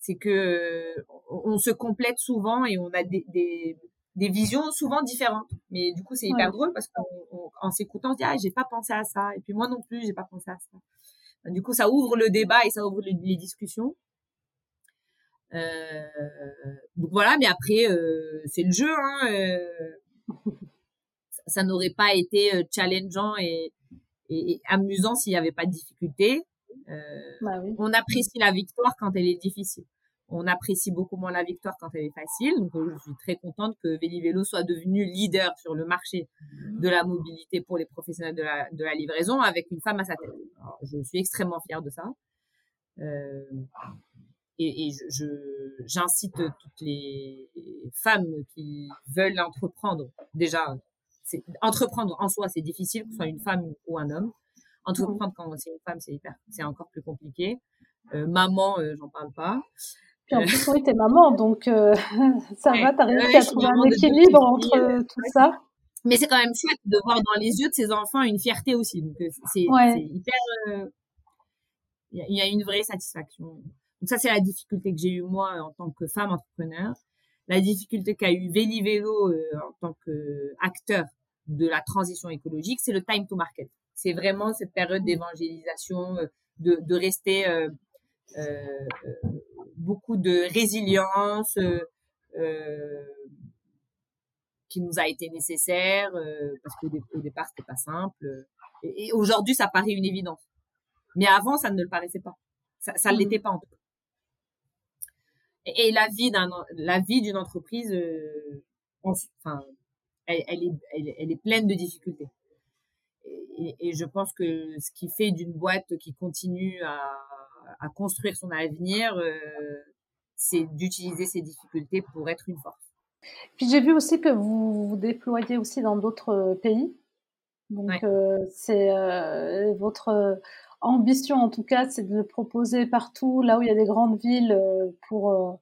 c'est que on se complète souvent et on a des, des, des visions souvent différentes. Mais du coup, c'est hyper drôle parce qu'en s'écoutant, on se dit, ah, j'ai pas pensé à ça. Et puis moi non plus, j'ai pas pensé à ça. Du coup, ça ouvre le débat et ça ouvre les, discussions. Euh, donc voilà, mais après, euh, c'est le jeu. Hein, euh, ça, n'aurait pas été euh, challengeant et, et, amusant s'il n'y avait pas de difficulté. Euh, bah oui. On apprécie la victoire quand elle est difficile on apprécie beaucoup moins la victoire quand elle est facile. Donc, euh, je suis très contente que Vélo soit devenu leader sur le marché de la mobilité pour les professionnels de la, livraison avec une femme à sa tête. je suis extrêmement fière de ça. Euh, et, j'incite toutes les femmes qui veulent entreprendre. Déjà, entreprendre en soi, c'est difficile, que ce soit une femme ou un homme. Entreprendre quand c'est une femme, c'est encore plus compliqué. Euh, maman, j'en parle pas. Puis en plus, oui, t'es maman, donc euh, ça va, t'as réussi à trouver un équilibre entre euh, tout ça. Mais c'est quand même chouette de voir dans les yeux de ses enfants une fierté aussi. Donc euh, c'est hyper. Il y, a une vraie satisfaction. Donc ça, c'est la difficulté que j'ai eu moi en tant que femme entrepreneur. La difficulté qu'a eu Véli Vélo en tant qu'acteur de la transition écologique, c'est le time to market. C'est vraiment cette période d'évangélisation, de, de rester euh, beaucoup de résilience euh, euh, qui nous a été nécessaire parce qu'au au départ c'était pas simple. Et, aujourd'hui ça paraît une évidence, mais avant ça ne le paraissait pas. Ça, ne mmh. l'était pas en tout cas. Et, la vie d'un la vie d'une entreprise, enfin, elle, elle, est, elle, elle, est pleine de difficultés. Et, et, je pense que ce qui fait d'une boîte qui continue à, à construire son avenir, euh, c'est d'utiliser ces difficultés pour être une force. Puis j'ai vu aussi que vous vous déployez aussi dans d'autres euh, pays. Donc euh, c'est votre ambition en tout cas, c'est de le proposer partout, là où il y a des grandes villes, pour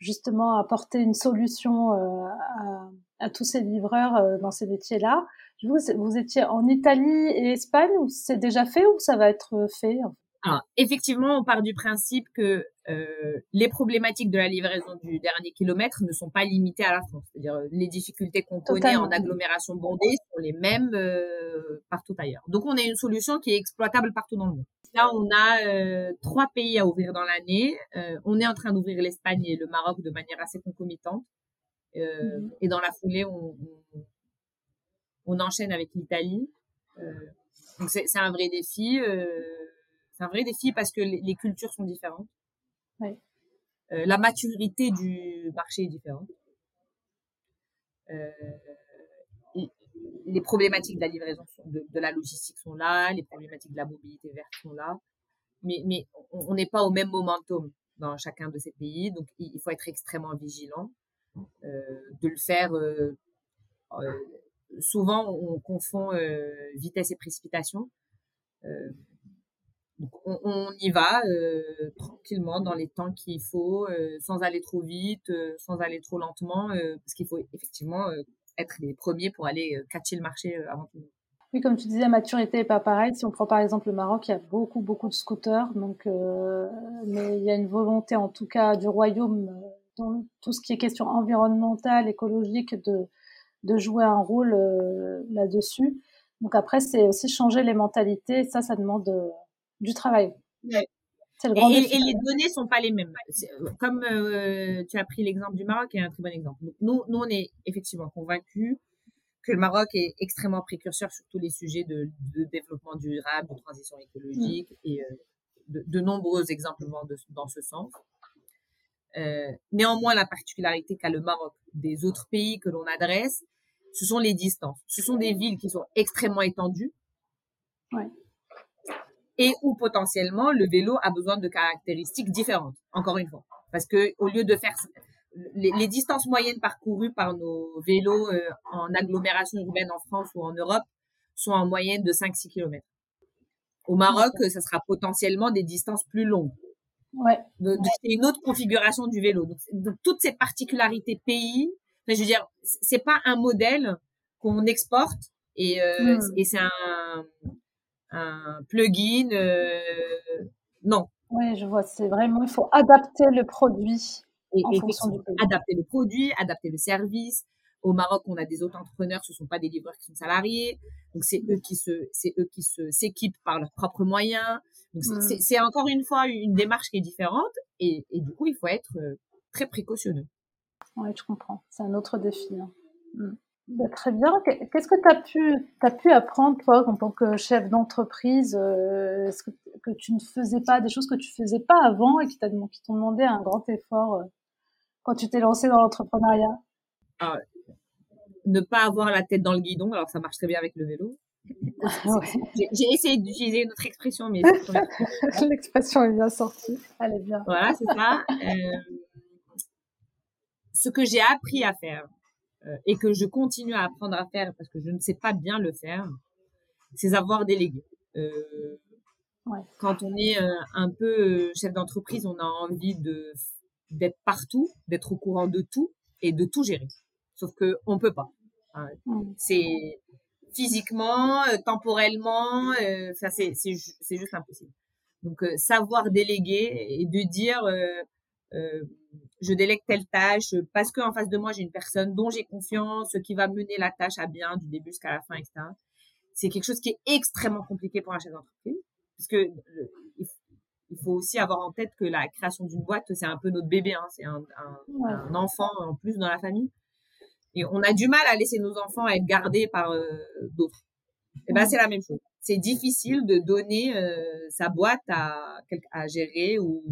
justement apporter une solution à, à, tous ces livreurs dans ces métiers-là. Vous, vous étiez en Italie et Espagne, c'est déjà fait ou ça va être fait? Alors, effectivement, on part du principe que euh, les problématiques de la livraison du dernier kilomètre ne sont pas limitées à la France. C'est-à-dire les difficultés qu'on connaît en agglomération bondée sont les mêmes euh, partout ailleurs. Donc, on a une solution qui est exploitable partout dans le monde. Là, on a euh, trois pays à ouvrir dans l'année. Euh, on est en train d'ouvrir l'Espagne et le Maroc de manière assez concomitante. Euh, mhm. Et dans la foulée, on, on, on enchaîne avec l'Italie. donc, c'est un vrai défi. Euh, c'est un vrai défi parce que les, cultures sont différentes. Euh, la maturité du marché est différente. Euh, les problématiques de la livraison, de, de, la logistique sont là, les problématiques de la mobilité verte sont là, mais, mais on n'est pas au même momentum dans chacun de ces pays, donc il, faut être extrêmement vigilant euh, de le faire. Euh, euh souvent, on confond euh, vitesse et précipitation. Euh, on, y va euh, tranquillement dans les temps qu'il faut, euh, sans aller trop vite, euh, sans aller trop lentement, parce qu'il faut effectivement être les premiers pour aller catcher le marché avant tout. Oui, comme tu disais, la maturité n'est pas pareille. Si on prend par exemple le Maroc, il y a beaucoup, beaucoup de scooters, donc, mais il y a une volonté en tout cas du royaume, dans tout ce qui est question environnementale, écologique, de, de jouer un rôle là-dessus. Donc après, c'est aussi changer les mentalités. Ça, ça demande du travail. et, les données sont pas les mêmes. Euh, comme euh, tu as pris l'exemple du Maroc, est un très bon exemple. nous, nous, on est effectivement convaincus que le Maroc est extrêmement précurseur sur tous les sujets de, développement durable, de transition écologique, mm. et euh, de, nombreux exemples vont dans ce sens. néanmoins, la particularité qu'a le Maroc des autres pays que l'on adresse, ce sont les distances. Ce sont des villes qui sont extrêmement étendues. Ouais et où potentiellement le vélo a besoin de caractéristiques différentes, encore une fois. Parce que au lieu de faire les, distances moyennes parcourues par nos vélos euh, en agglomération urbaine en France ou en Europe sont en moyenne de 5-6 km. Au Maroc, ça sera potentiellement des distances plus longues. Ouais. C'est une autre configuration du vélo. Donc, toutes ces particularités pays, je veux dire, c'est pas un modèle qu'on exporte et, euh, hmm. et c'est un, un plugin. Euh, non. Oui, je vois. C'est vraiment, il faut adapter le produit. Et, en fonction du adapter le produit, adapter le service. au Maroc, on a des autres entrepreneurs, ce sont pas des livreurs qui sont salariés, donc c'est eux qui se, c'est eux qui se s'équipent par leurs propres moyens. Donc c'est, c'est encore une fois une démarche qui est différente et, et du coup il faut être très précautionneux. Oui, je comprends. C'est un autre défi. Hein. Mm. Bah, très bien. Qu'est-ce que tu as pu, as pu apprendre, toi, en tant que chef d'entreprise euh, Est-ce que, que, tu ne faisais pas des choses que tu faisais pas avant et qui t'ont demandé un grand effort euh, quand tu t'es lancé dans l'entrepreneuriat? Ah, Ne pas avoir la tête dans le guidon. Alors, ça marche très bien avec le vélo. Ah, j'ai essayé d'utiliser une autre expression, mais l'expression est bien sortie. Elle est bien. Voilà, c'est ça. Euh, ce que j'ai appris à faire et que je continue à apprendre à faire parce que je ne sais pas bien le faire, c'est avoir délégué. Euh, ouais. Quand on est euh, un peu chef d'entreprise, on a envie de d'être partout, d'être au courant de tout et de tout gérer. Sauf que on peut pas. Hein. C'est physiquement, temporellement, ça c'est c'est juste impossible. Donc savoir déléguer et de dire euh, je délègue telle tâche parce qu'en face de moi j'ai une personne dont j'ai confiance, qui va mener la tâche à bien du début jusqu'à la fin, etc. C'est quelque chose qui est extrêmement compliqué pour un chef d'entreprise, parce que il faut aussi avoir en tête que la création d'une boîte c'est un peu notre bébé, hein, c'est un, un, enfant en plus dans la famille, et on a du mal à laisser nos enfants être gardés par euh, d'autres. Et ben c'est la même chose. C'est difficile de donner euh, sa boîte à, à gérer ou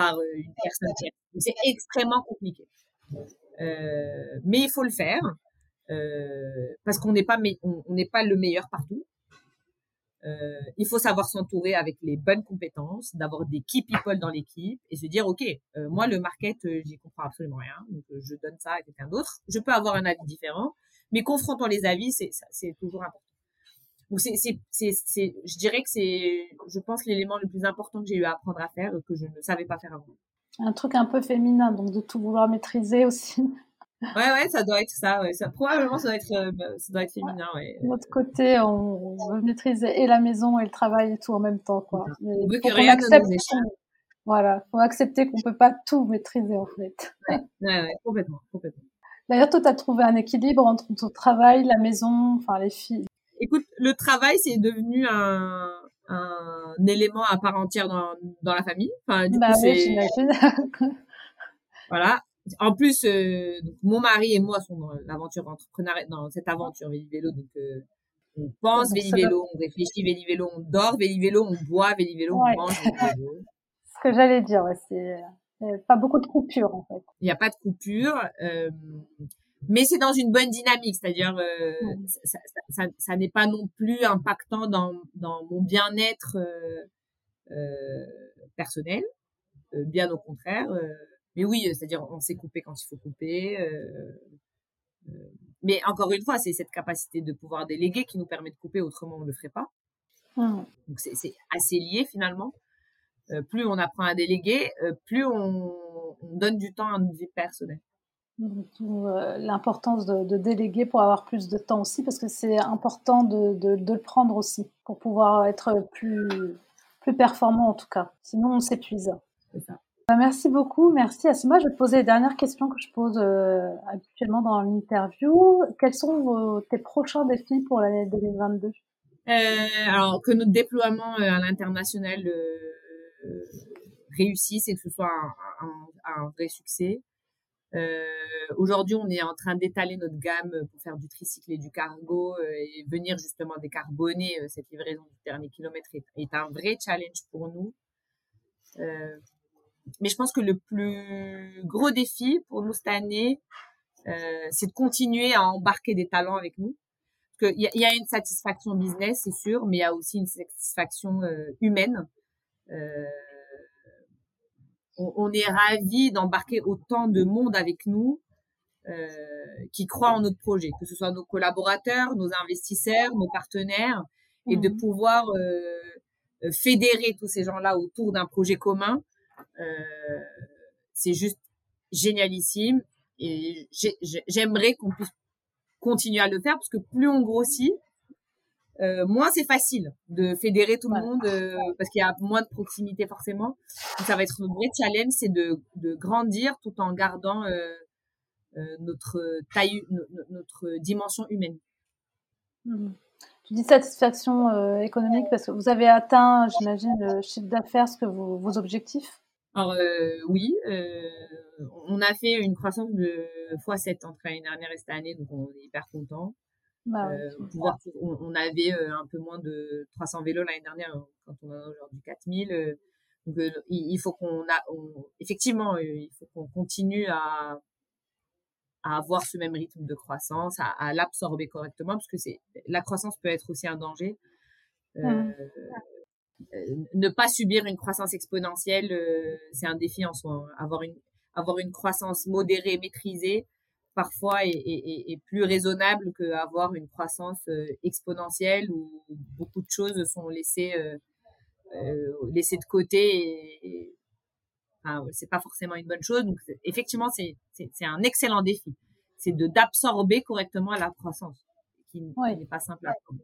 par euh, une personne C'est extrêmement compliqué. Euh, mais il faut le faire euh, parce qu'on n'est pas on n'est pas le meilleur partout. il faut savoir s'entourer avec les bonnes compétences, d'avoir des key people dans l'équipe et se dire ok, moi le market j'y comprends absolument rien, donc je donne ça à quelqu'un d'autre. Je peux avoir un avis différent, mais confrontant les avis, c'est toujours important. Donc c'est, c'est, c'est, je dirais que c'est, je pense, l'élément le plus important que j'ai eu à apprendre à faire que je ne savais pas faire avant. Un truc un peu féminin, donc de tout vouloir maîtriser aussi. Ouais, ouais, ça doit être ça, ouais. Ça, probablement, ça doit être, euh, bah, ça doit être féminin, ouais. De l'autre côté, on, veut maîtriser et la maison et le travail et tout en même temps, quoi. on veut que rien ne nous échappe. Voilà, faut accepter qu'on peut pas tout maîtriser, en fait. Ouais, ouais, ouais complètement, complètement. D'ailleurs, toi, tu as trouvé un équilibre entre ton travail, la maison, enfin, les filles, écoute, le travail, c'est devenu un, un élément à part entière dans, dans la famille. Enfin, du bah coup, oui, voilà. En plus, euh, mon mari et moi sommes dans l'aventure entrepreneuriale, dans cette aventure Vélo. Donc, euh, on pense Vélo, on réfléchit Vélo, on dort Vélo, on boit Vélo, on mange Vélo. Ce que j'allais dire, ouais, c'est pas beaucoup de coupures en fait. Il n'y a pas de coupure. Euh, mais c'est dans une bonne dynamique, c'est-à-dire euh, ça, ça, ça, n'est pas non plus impactant dans, dans mon bien-être euh, euh, personnel, euh, bien au contraire. Euh, mais oui, c'est-à-dire on s'est coupé quand il faut couper. mais encore une fois, c'est cette capacité de pouvoir déléguer qui nous permet de couper, autrement on ne le ferait pas. Mmh. Donc c'est assez lié finalement. plus on apprend à déléguer, plus on, on donne du temps à notre vie personnelle. Euh, l'importance de, déléguer pour avoir plus de temps aussi, parce que c'est important de, le prendre aussi, pour pouvoir être plus, plus performant en tout cas. Sinon, on s'épuise. Bah, merci beaucoup, merci Asma. Je vais te poser les dernières questions que je pose euh, habituellement dans l'interview. Quels sont tes prochains défis pour l'année 2022 euh, Alors, que notre déploiement à l'international réussisse et que ce soit un vrai succès. Euh, Aujourd'hui, on est en train d'étaler notre gamme pour faire du tricycle et du cargo euh, et venir justement décarboner euh, cette livraison du dernier kilomètre est, un vrai challenge pour nous. Euh, mais je pense que le plus gros défi pour nous cette année, c'est de continuer à embarquer des talents avec nous. Qu'il y, a une satisfaction business, c'est sûr, mais il y a aussi une satisfaction humaine. Euh, on, est ravi d'embarquer autant de monde avec nous euh, qui croient en notre projet, que ce soit nos collaborateurs, nos investisseurs, nos partenaires, et de mmh. pouvoir euh, euh, fédérer tous ces gens-là autour d'un projet commun. c'est juste génialissime et j'aimerais qu'on puisse continuer à le faire parce que plus on grossit, euh, moins c'est facile de fédérer tout le monde euh, parce qu'il y a moins de proximité forcément. Donc ça va être un vrai challenge, c'est de, de, grandir tout en gardant euh, notre taille, notre dimension humaine. Mmh. Tu dis satisfaction économique parce que vous avez atteint, j'imagine, le chiffre d'affaires, ce que vos objectifs? Alors oui, on a fait une croissance de x7 entre l'année dernière et cette année, donc on est hyper content. Bah on, avait un peu moins de 300 vélos l'année dernière hein, quand on a aujourd'hui 4000. donc il, faut qu'on a, effectivement, il faut qu'on continue à, à avoir ce même rythme de croissance, à, l'absorber correctement, parce que c'est la croissance peut être aussi un danger. Mmh. ne pas subir une croissance exponentielle, c'est un défi en soi. Hein. Avoir une avoir une croissance modérée, maîtrisée, parfois est, plus raisonnable qu'avoir une croissance euh, exponentielle où beaucoup de choses sont laissées euh, euh, laissées de côté et, enfin, c'est pas forcément une bonne chose. Donc effectivement c'est un excellent défi. C'est de d'absorber correctement la croissance qui, n'est pas simple à prendre.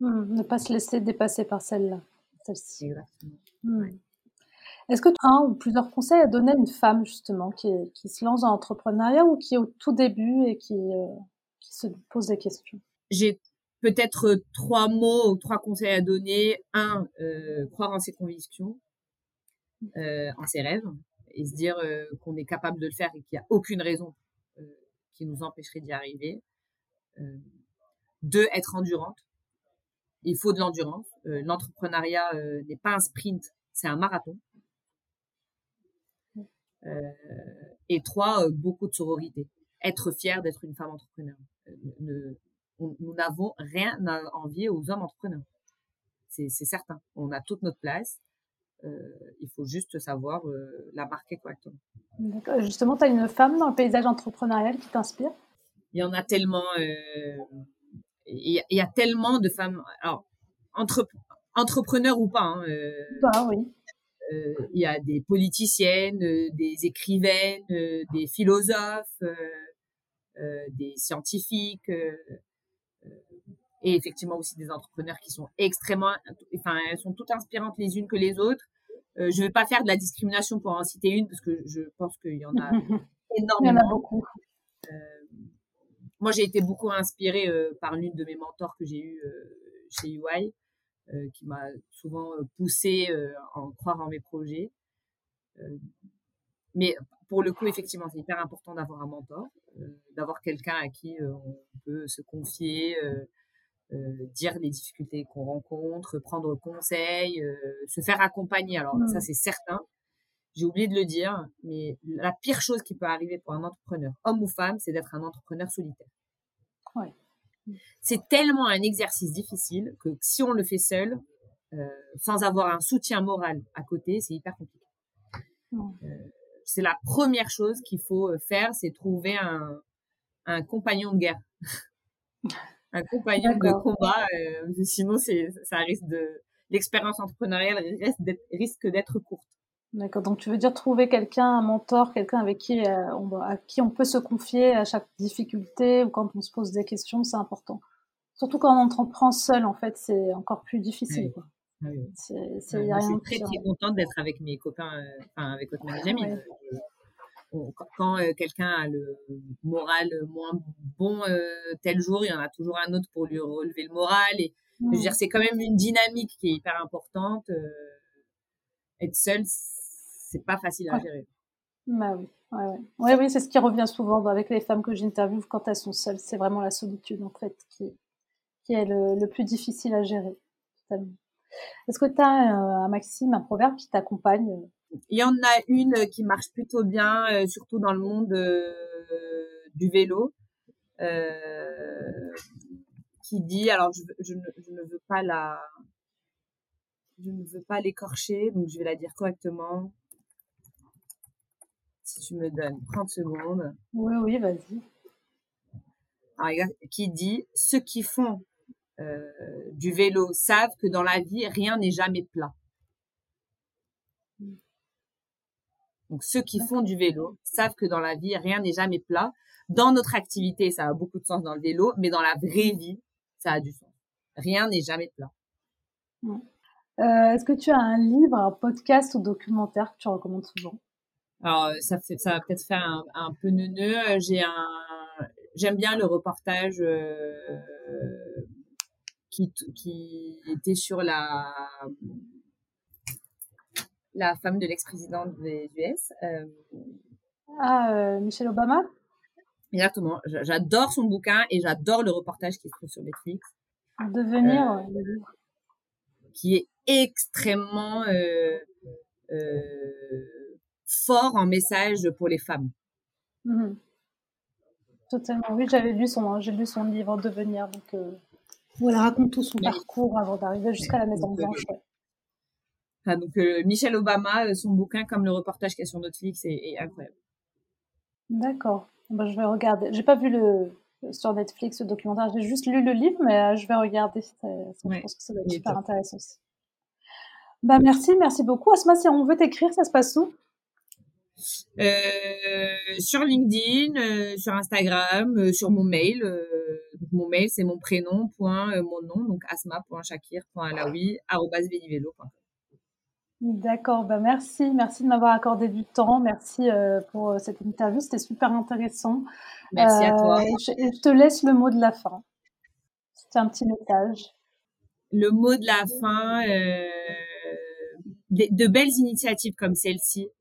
Mmh, ne pas se laisser dépasser par celle-là celle-ci. Est-ce que tu as un ou plusieurs conseils à donner à une femme justement qui, qui se lance dans l'entrepreneuriat ou qui est au tout début et qui, euh, qui se pose des questions? J'ai peut-être trois mots ou trois conseils à donner. Un, euh, croire en ses convictions, euh, en ses rêves et se dire euh, qu'on est capable de le faire et qu'il n'y a aucune raison euh, qui nous empêcherait d'y arriver. deux, être endurante. Il faut de l'endurance. L'entrepreneuriat n'est pas un sprint, c'est un marathon. Euh, et trois, euh, beaucoup de sororité. Être fier d'être une femme entrepreneur. Euh, nous n'avons rien à envier aux hommes entrepreneurs. C'est certain. On a toute notre place. il faut juste savoir la marquer correctement. Justement, tu as une femme dans le paysage entrepreneurial qui t'inspire? Il y en a tellement. il, y a, tellement de femmes. Alors, entre, entrepreneurs ou pas. Hein, bah, oui. Euh, il y a des politiciennes, euh, des écrivaines, euh, des philosophes, des scientifiques et effectivement aussi des entrepreneurs qui sont extrêmement, enfin elles sont toutes inspirantes les unes que les autres. Je vais pas faire de la discrimination pour en citer une parce que je pense qu'il y en a énormément. Il y en a beaucoup. Moi, j'ai été beaucoup inspirée par l'une de mes mentors que j'ai eu chez UI, qui m'a souvent euh, poussé euh, à en croire en mes projets. mais pour le coup, effectivement, c'est hyper important d'avoir un mentor, d'avoir quelqu'un à qui on peut se confier, dire les difficultés qu'on rencontre, prendre conseil, se faire accompagner. Alors ça, mmh. c'est certain. J'ai oublié de le dire, mais la pire chose qui peut arriver pour un entrepreneur, homme ou femme, c'est d'être un entrepreneur solitaire. Ouais c'est tellement un exercice difficile que si on le fait seul, euh, sans avoir un soutien moral à côté, c'est hyper compliqué. Euh, c'est la première chose qu'il faut euh, faire, c'est trouver un, un compagnon de guerre, un compagnon de combat. sinon, c'est ça risque de l'expérience entrepreneuriale risque d'être courte. D'accord. Donc, tu veux dire trouver quelqu'un, un mentor, quelqu'un avec qui on, à qui on peut se confier à chaque difficulté ou quand on se pose des questions, c'est important. Surtout quand on entreprend seul, en fait, c'est encore plus difficile. Quoi. Je suis très très contente d'être avec mes copains, euh, enfin avec mes amis. Euh, quand euh, quelqu'un a le moral moins bon tel jour, il y en a toujours un autre pour lui relever le moral. Et je veux mmh. dire, c'est quand même une dynamique qui est hyper importante. être seul, c'est pas facile à gérer. Bah oui. Ouais, oui, c'est ce qui revient souvent avec les femmes que j'interviewe quand elles sont seules. C'est vraiment la solitude en fait qui, qui est le, plus difficile à gérer. Est-ce que tu as un maxime, un proverbe qui t'accompagne Il y en a une qui marche plutôt bien, euh, surtout dans le monde euh, du vélo, euh, qui dit, alors je, ne, veux pas la, je ne veux pas l'écorcher, donc je vais la dire correctement. Si tu me donnes 30 secondes. Oui, oui, vas-y. Qui dit, ceux qui font euh, du vélo savent que dans la vie, rien n'est jamais plat. Donc ceux qui font du vélo savent que dans la vie, rien n'est jamais plat. Dans notre activité, ça a beaucoup de sens dans le vélo, mais dans la vraie vie, ça a du sens. Rien n'est jamais plat. Euh, est-ce que tu as un livre, un podcast ou documentaire que tu recommandes souvent? Alors ça fait, ça va peut-être faire un, un peu neuneux. J'ai un, j'aime bien le reportage euh, qui, qui était sur la la femme de l'ex-président des US. Euh, ah, euh, Michelle Obama? Exactement. J'adore son bouquin et j'adore le reportage qui se trouve sur Netflix. Devenir, euh, qui est extrêmement euh, euh, fort en message pour les femmes. Mmh Totalement. Oui, j'avais lu son, j'ai lu son livre Devenir, donc euh, où elle raconte tout son parcours avant d'arriver jusqu'à la Maison Blanche. Ah, donc Michelle Obama, son bouquin comme le reportage qu'il y a sur Netflix est, est incroyable. D'accord. Bah, je vais regarder. J'ai pas vu le sur Netflix le documentaire. J'ai juste lu le livre, mais je vais regarder. Je pense que ça va être super intéressant aussi. Bah merci, merci beaucoup. Asma, si on veut t'écrire, ça se passe où? euh, Sur LinkedIn, euh, sur Instagram, euh, sur mon mail. mon mail, c'est mon prénom, point, mon nom, donc asma.shakir.alawi.com. D'accord, bah merci, merci de m'avoir accordé du temps, merci pour cette interview, c'était super intéressant. Merci à toi. Je, je, te laisse le mot de la fin. C'est un petit message. Le mot de la fin, de, de, belles initiatives comme celle-ci euh,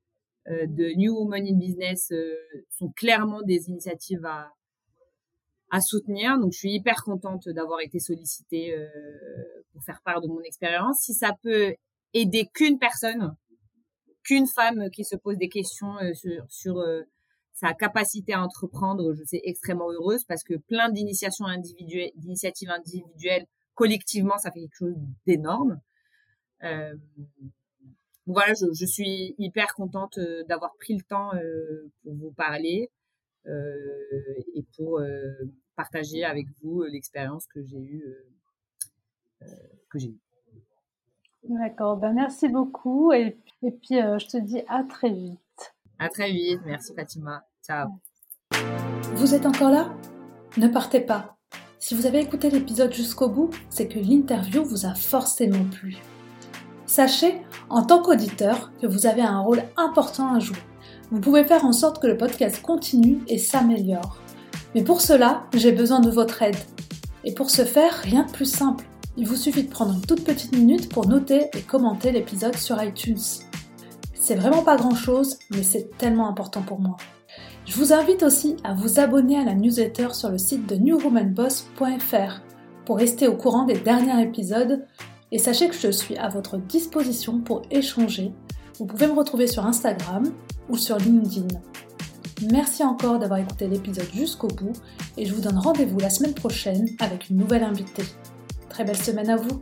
de New Women in Business euh, sont clairement des initiatives à, à soutenir. Donc, je suis hyper contente d'avoir été sollicitée euh, pour faire part de mon expérience. Si ça peut aider qu'une personne, qu'une femme qui se pose des questions sur, sur sa capacité à entreprendre, je suis extrêmement heureuse parce que plein d'initiations individuelles, d'initiatives individuelles, collectivement, ça fait quelque chose d'énorme. Voilà, je, je, suis hyper contente euh, d'avoir pris le temps euh, pour vous parler euh, et pour partager avec vous l'expérience que j'ai eue. que j'ai eue. D'accord, ben merci beaucoup et, et puis je te dis à très vite. À très vite, merci Fatima. Ciao. Vous êtes encore là? Ne partez pas. Si vous avez écouté l'épisode jusqu'au bout, c'est que l'interview vous a forcément plu. Sachez, en tant qu'auditeur, que vous avez un rôle important à jouer. Vous pouvez faire en sorte que le podcast continue et s'améliore. Mais pour cela, j'ai besoin de votre aide. Et pour ce faire, rien de plus simple. Il vous suffit de prendre une toute petite minute pour noter et commenter l'épisode sur iTunes. C'est vraiment pas grand chose, mais c'est tellement important pour moi. Je vous invite aussi à vous abonner à la newsletter sur le site de newwomanboss.fr pour rester au courant des derniers épisodes et sachez que je suis à votre disposition pour échanger. Vous pouvez me retrouver sur Instagram ou sur LinkedIn. Merci encore d'avoir écouté l'épisode jusqu'au bout et je vous donne rendez-vous la semaine prochaine avec une nouvelle invitée. Très belle semaine à vous